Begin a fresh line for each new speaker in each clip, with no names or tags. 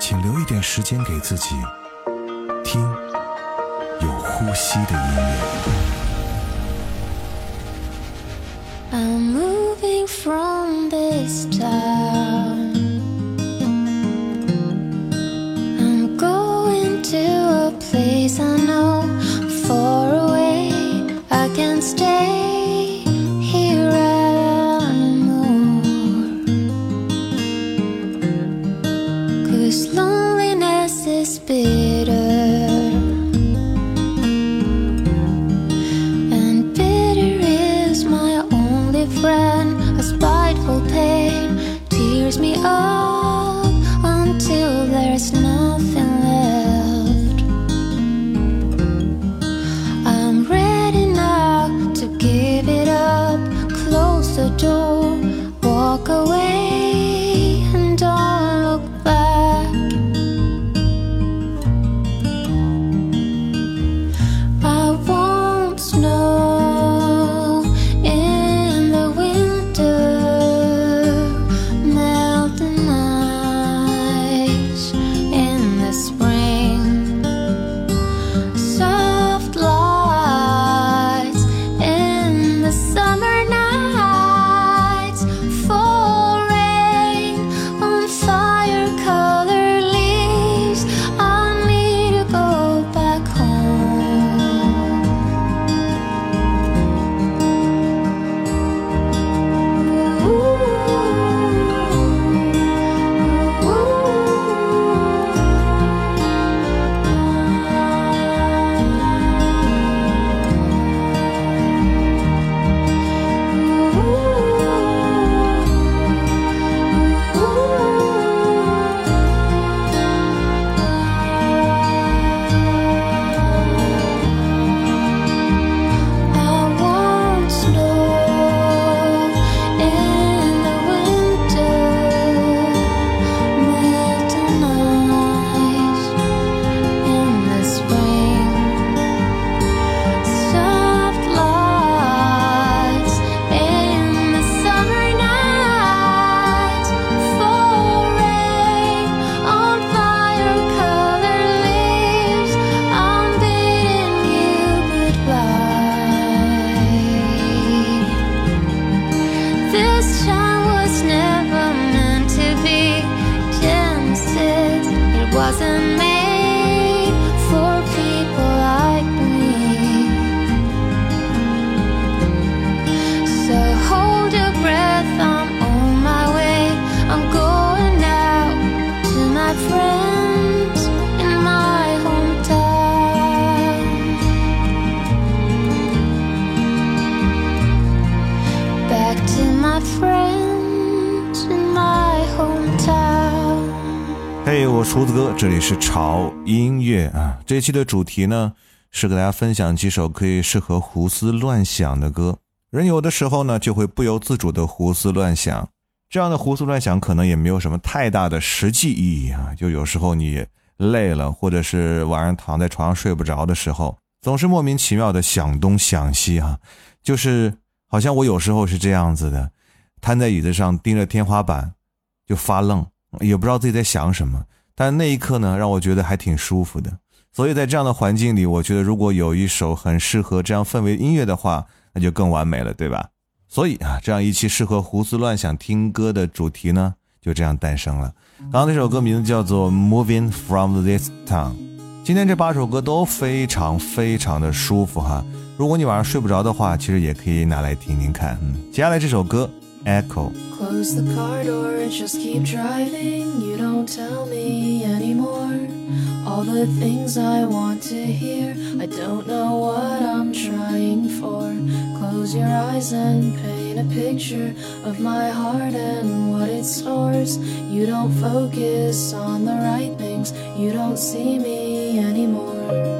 请留一点时间给自己，听有呼吸的音乐。
I'm moving from this town.
这里是潮音乐啊。这一期的主题呢，是给大家分享几首可以适合胡思乱想的歌。人有的时候呢，就会不由自主的胡思乱想，这样的胡思乱想可能也没有什么太大的实际意义啊。就有时候你累了，或者是晚上躺在床上睡不着的时候，总是莫名其妙的想东想西啊。就是好像我有时候是这样子的，瘫在椅子上盯着天花板，就发愣，也不知道自己在想什么。但那一刻呢，让我觉得还挺舒服的。所以在这样的环境里，我觉得如果有一首很适合这样氛围音乐的话，那就更完美了，对吧？所以啊，这样一期适合胡思乱想听歌的主题呢，就这样诞生了。刚刚那首歌名字叫做《Moving from This Town》。今天这八首歌都非常非常的舒服哈。如果你晚上睡不着的话，其实也可以拿来听听看。嗯，接下来这首歌《
Echo》。Close the car door and just keep driving. You don't tell me anymore all the things I want to hear. I don't know what I'm trying for. Close your eyes and paint paint a picture of my heart and what it stores. You don't focus on the right things, you don't see me anymore.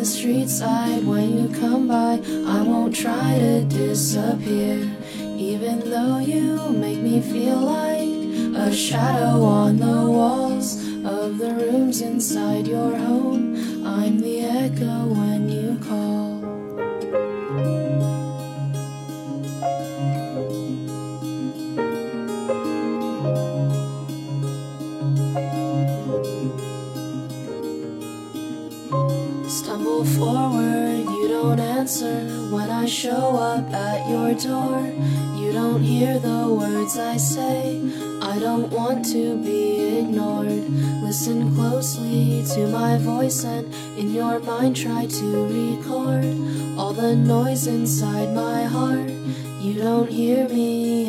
The street side when you come by. I won't try to disappear, even though you make me feel like a shadow on the walls of the rooms inside your home. I'm the echo forward, you don't answer when I show up at your door. You don't hear the words I say. I don't want to be ignored. Listen closely to my voice and in your mind try to record all the noise inside my heart. You don't hear me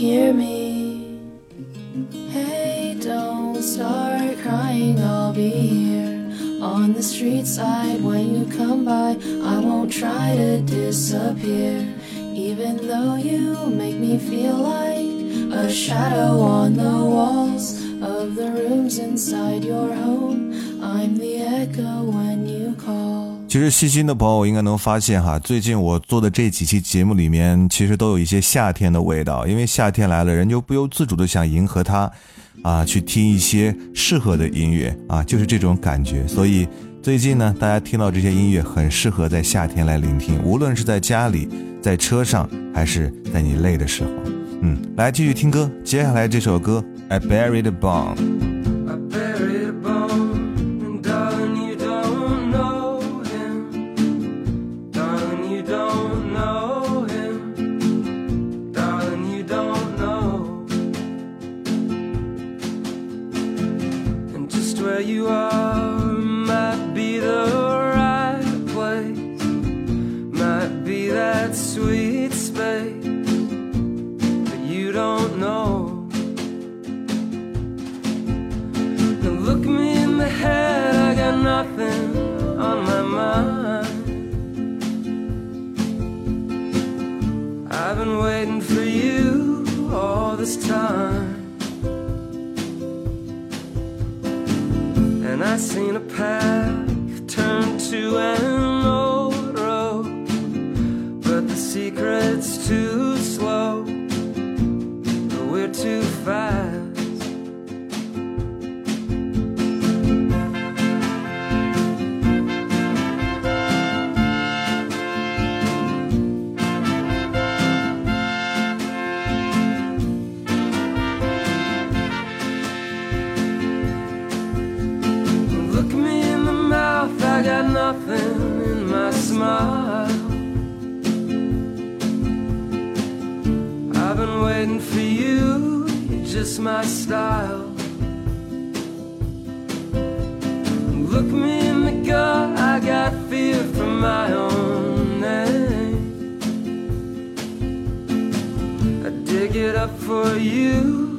hear me. Hey, don't start crying, I'll be here on the street side when you come by. I won't try to disappear, even though you make me feel like a shadow on the walls of the rooms inside your home. I'm the echo when you call.
其实细心的朋友应该能发现哈，最近我做的这几期节目里面，其实都有一些夏天的味道。因为夏天来了，人就不由自主的想迎合它，啊，去听一些适合的音乐啊，就是这种感觉。所以最近呢，大家听到这些音乐，很适合在夏天来聆听，无论是在家里、在车上，还是在你累的时候。嗯，来继续听歌，接下来这首歌《I Buried a Bomb》。
This time. And I seen a path turn to an old road. But the secret's too slow, we're too fast. Smile. I've been waiting for you, you're just my style. Look me in the gut, I got fear for my own name. I dig it up for you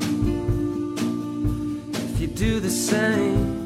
if you do the same.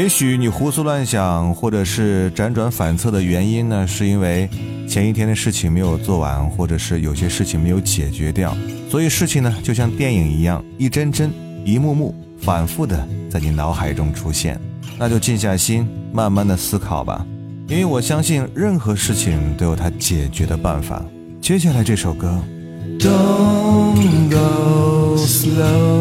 也许你胡思乱想，或者是辗转反侧的原因呢，是因为前一天的事情没有做完，或者是有些事情没有解决掉，所以事情呢就像电影一样，一帧帧、一幕幕，反复的在你脑海中出现。那就静下心，慢慢的思考吧，因为我相信任何事情都有它解决的办法。接下来这首歌。
Don't go
slow.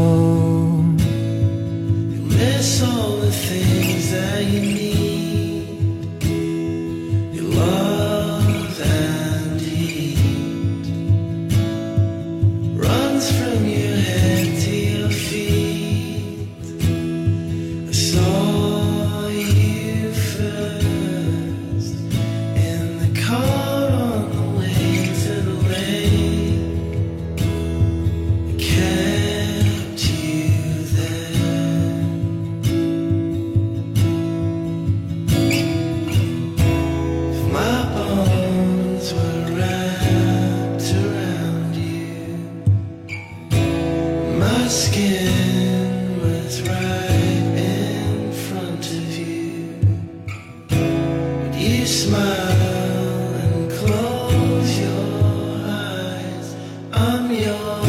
I'm yours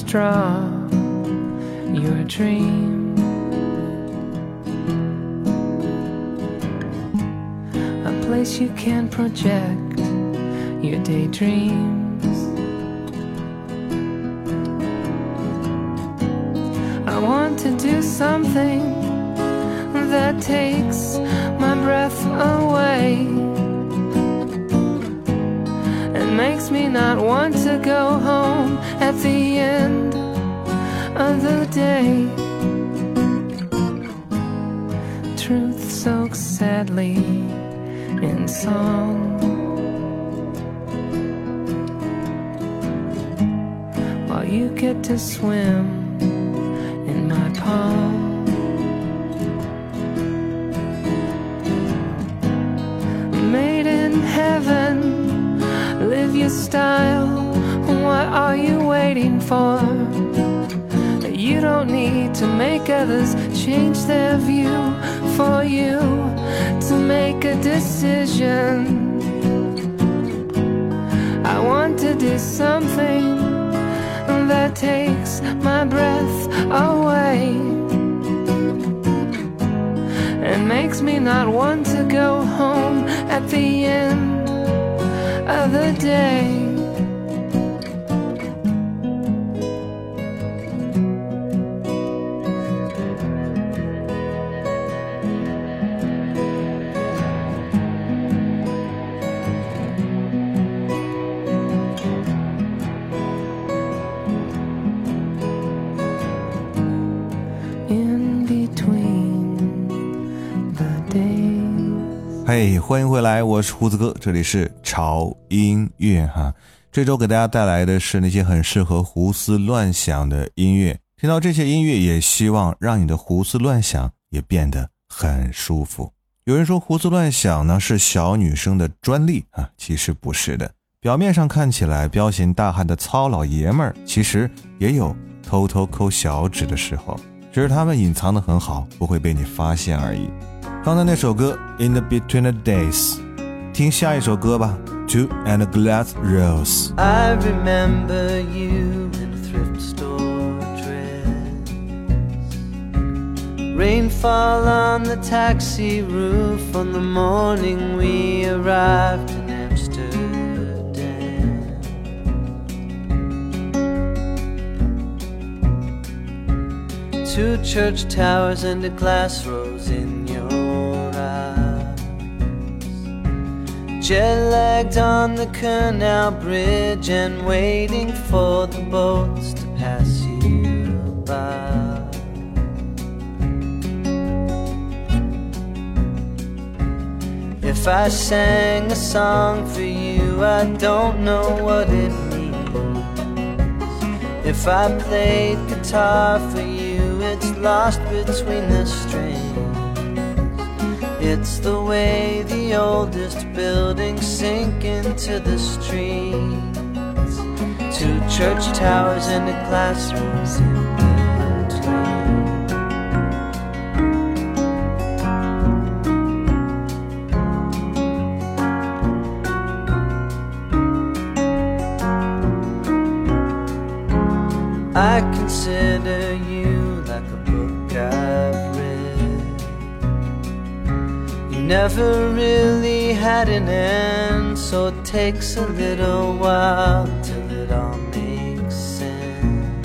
Draw, draw your dream. A place you can project your daydreams. I want to do something that takes my breath away me not want to go home at the end of the day. Truth soaks sadly in song. While you get to swim in my palm. Your style. What are you waiting for? You don't need to make others change their view for you to make a decision. I want to do something that takes my breath away and makes me not want to go home at the end of the day.
嘿欢迎回来，我是胡子哥，这里是潮音乐哈。这周给大家带来的是那些很适合胡思乱想的音乐。听到这些音乐，也希望让你的胡思乱想也变得很舒服。有人说胡思乱想呢是小女生的专利啊，其实不是的。表面上看起来彪形大汉的糙老爷们儿，其实也有偷偷抠小指的时候，只是他们隐藏的很好，不会被你发现而已。刚才那首歌《In the Between the Days》，听下一首歌吧，《Two and a Glass Rose》。
I remember you in a thrift store dress. Rainfall on the taxi roof on the morning we arrived in Amsterdam. Two church towers and a glass rose Jet lagged on the canal bridge and waiting for the boats to pass you by. If I sang a song for you, I don't know what it means. If I played guitar for you, it's lost between the. It's the way the oldest buildings sink into the streets. Two church towers and a classroom's in between. I consider never really had an end, so it takes a little while till it all makes sense.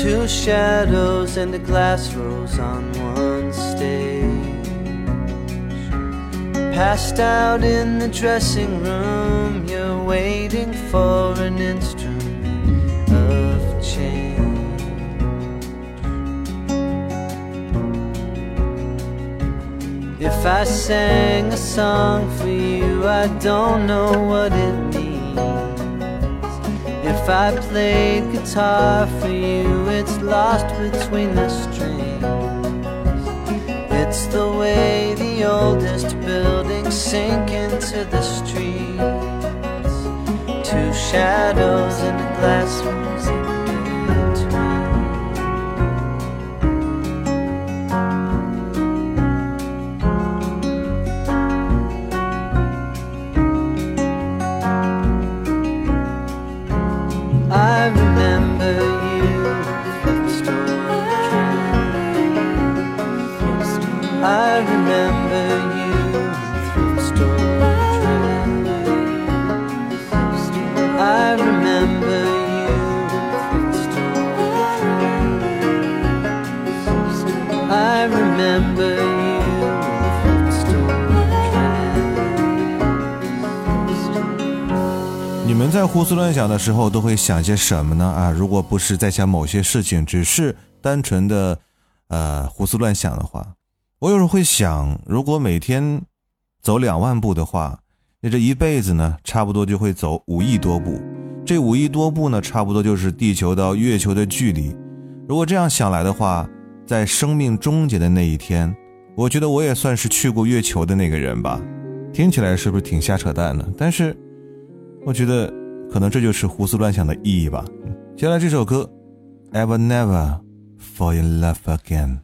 Two shadows and a glass rose on one stage. Passed out in the dressing room, you're waiting for an instrument If I sang a song for you, I don't know what it means. If I played guitar for you, it's lost between the strings. It's the way the oldest buildings sink into the streets. Two shadows in a glass
在胡思乱想的时候都会想些什么呢？啊，如果不是在想某些事情，只是单纯的呃胡思乱想的话，我有时候会想，如果每天走两万步的话，那这一辈子呢，差不多就会走五亿多步。这五亿多步呢，差不多就是地球到月球的距离。如果这样想来的话，在生命终结的那一天，我觉得我也算是去过月球的那个人吧。听起来是不是挺瞎扯淡的？但是，我觉得可能这就是胡思乱想的意义吧。接下来这首歌《Ever Never Fall in Love Again》。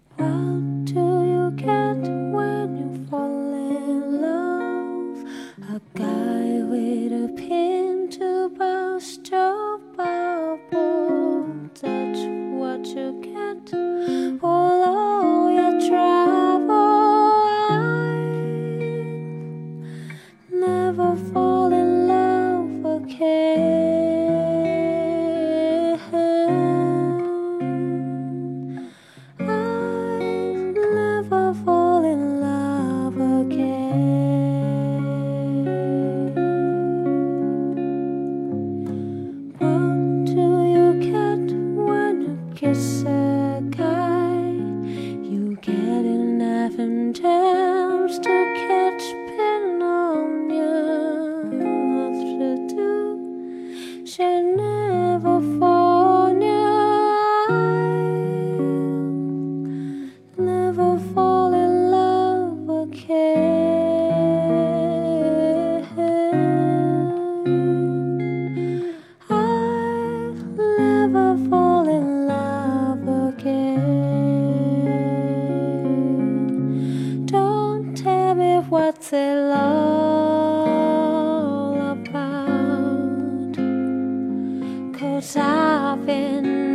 Cause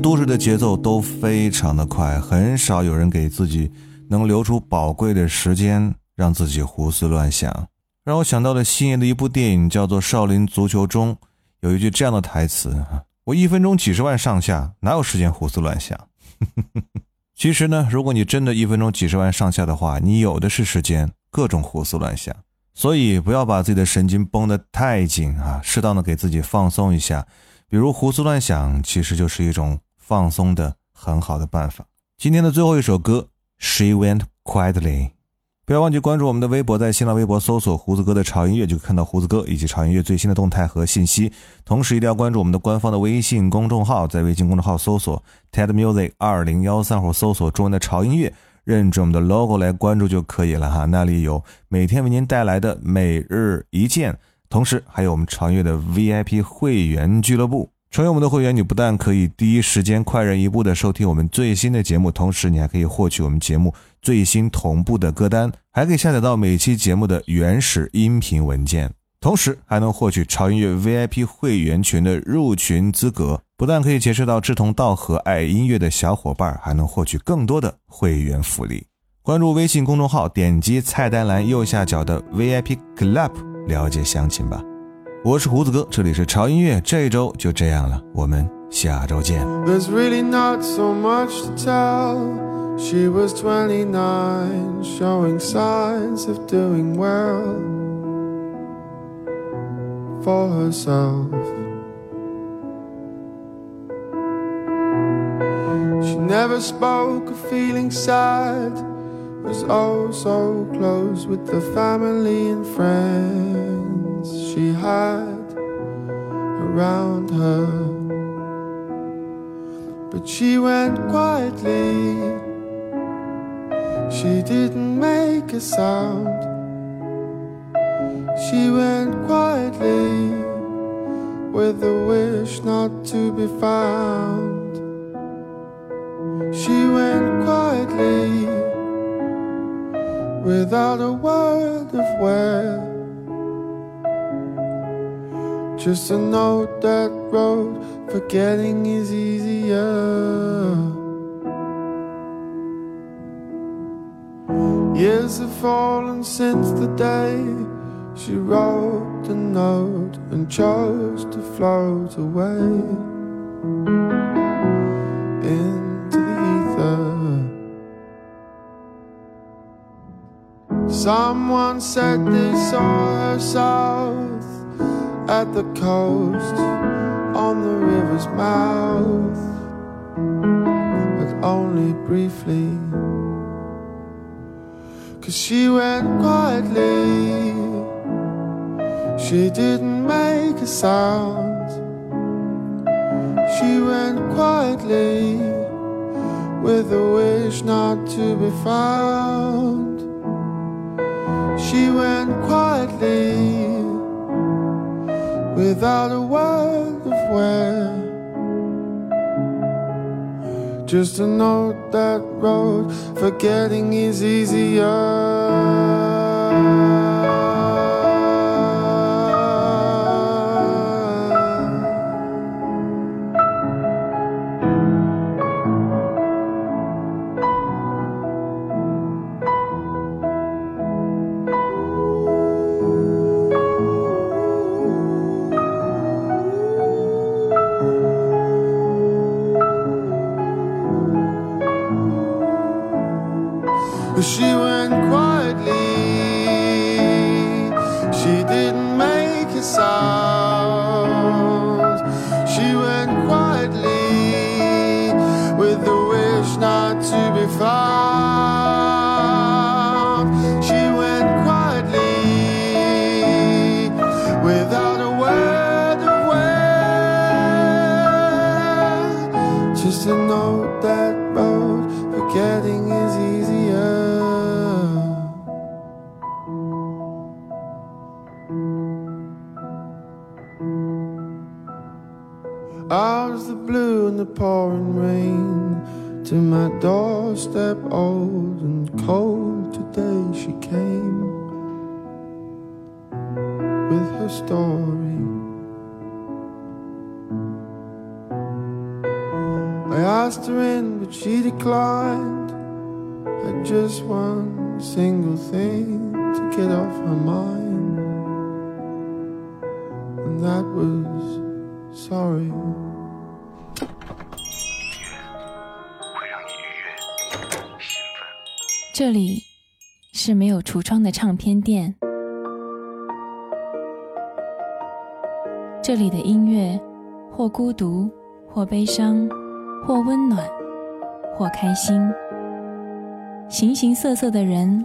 都市的节奏都非常的快，很少有人给自己能留出宝贵的时间，让自己胡思乱想。让我想到了星爷的一部电影，叫做《少林足球》中有一句这样的台词啊：“我一分钟几十万上下，哪有时间胡思乱想？” 其实呢，如果你真的一分钟几十万上下的话，你有的是时间各种胡思乱想。所以不要把自己的神经绷得太紧啊，适当的给自己放松一下，比如胡思乱想，其实就是一种放松的很好的办法。今天的最后一首歌，She Went Quietly。不要忘记关注我们的微博，在新浪微博搜索“胡子哥的潮音乐”，就可以看到胡子哥以及潮音乐最新的动态和信息。同时，一定要关注我们的官方的微信公众号，在微信公众号搜索 “TED Music 二零幺三”或搜索中文的潮音乐，认准我们的 logo 来关注就可以了哈。那里有每天为您带来的每日一见，同时还有我们潮音乐的 VIP 会员俱乐部。成为我们的会员，你不但可以第一时间、快人一步的收听我们最新的节目，同时你还可以获取我们节目最新同步的歌单，还可以下载到每期节目的原始音频文件，同时还能获取潮音乐 VIP 会员群的入群资格。不但可以结识到志同道合、爱音乐的小伙伴，还能获取更多的会员福利。关注微信公众号，点击菜单栏右下角的 VIP Club，了解详情吧。我是胡子哥，这里是潮音乐，这一周就这样了，我们下周见。
There's really not so much to tell. She was 29, showing signs of doing well for herself. She never spoke of feeling sad, was oh so close with the family and friends she had around her. But she went quietly. She didn't make a sound. She went quietly with a wish not to be found. She went quietly without a word of where. Just a note that wrote, forgetting is easier. Years have fallen since the day she wrote the note and chose to float away into the ether. Someone said they saw her south at the coast on the river's mouth, but only briefly. Cause she went quietly, she didn't make a sound. She went quietly with a wish not to be found. She went quietly without a word of where. Just a note that wrote, forgetting is easier. off mind，that was sorry。
这里是没有橱窗的唱片店，这里的音乐或孤独或悲伤或温暖或开心，形形色色的人。